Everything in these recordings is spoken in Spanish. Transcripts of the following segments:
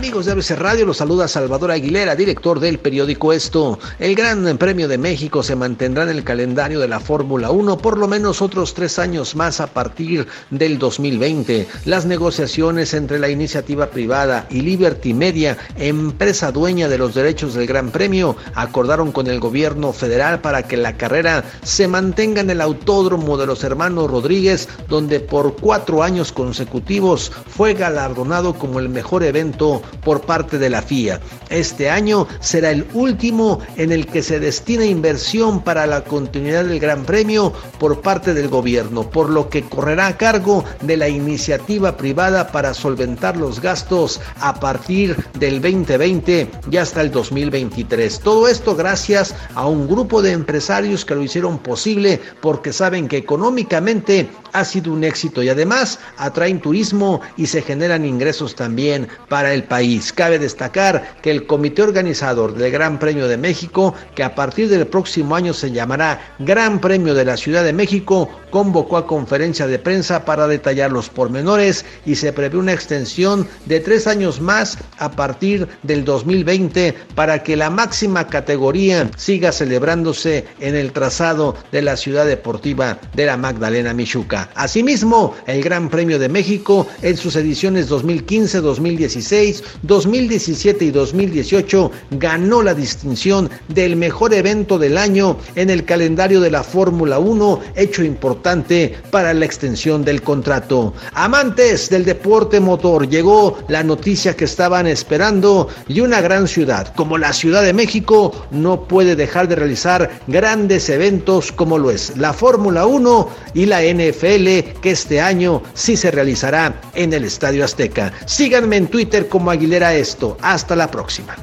Amigos de ABC Radio, los saluda Salvador Aguilera, director del periódico Esto. El Gran Premio de México se mantendrá en el calendario de la Fórmula 1 por lo menos otros tres años más a partir del 2020. Las negociaciones entre la iniciativa privada y Liberty Media, empresa dueña de los derechos del Gran Premio, acordaron con el gobierno federal para que la carrera se mantenga en el autódromo de los hermanos Rodríguez, donde por cuatro años consecutivos fue galardonado como el mejor evento por parte de la FIA. Este año será el último en el que se destina inversión para la continuidad del Gran Premio por parte del gobierno, por lo que correrá a cargo de la iniciativa privada para solventar los gastos a partir del 2020 y hasta el 2023. Todo esto gracias a un grupo de empresarios que lo hicieron posible porque saben que económicamente ha sido un éxito y además atraen turismo y se generan ingresos también para el país. Cabe destacar que el comité organizador del Gran Premio de México, que a partir del próximo año se llamará Gran Premio de la Ciudad de México, convocó a conferencia de prensa para detallar los pormenores y se prevé una extensión de tres años más a partir del 2020 para que la máxima categoría siga celebrándose en el trazado de la ciudad deportiva de la Magdalena Michuca. Asimismo, el Gran Premio de México en sus ediciones 2015, 2016, 2017 y 2018 ganó la distinción del mejor evento del año en el calendario de la Fórmula 1, hecho importante para la extensión del contrato. Amantes del deporte motor, llegó la noticia que estaban esperando y una gran ciudad como la Ciudad de México no puede dejar de realizar grandes eventos como lo es la Fórmula 1 y la NFL que este año sí se realizará en el Estadio Azteca. Síganme en Twitter como Aguilera esto. Hasta la próxima.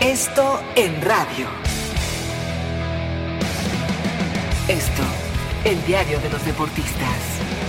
Esto en radio. Esto, el diario de los deportistas.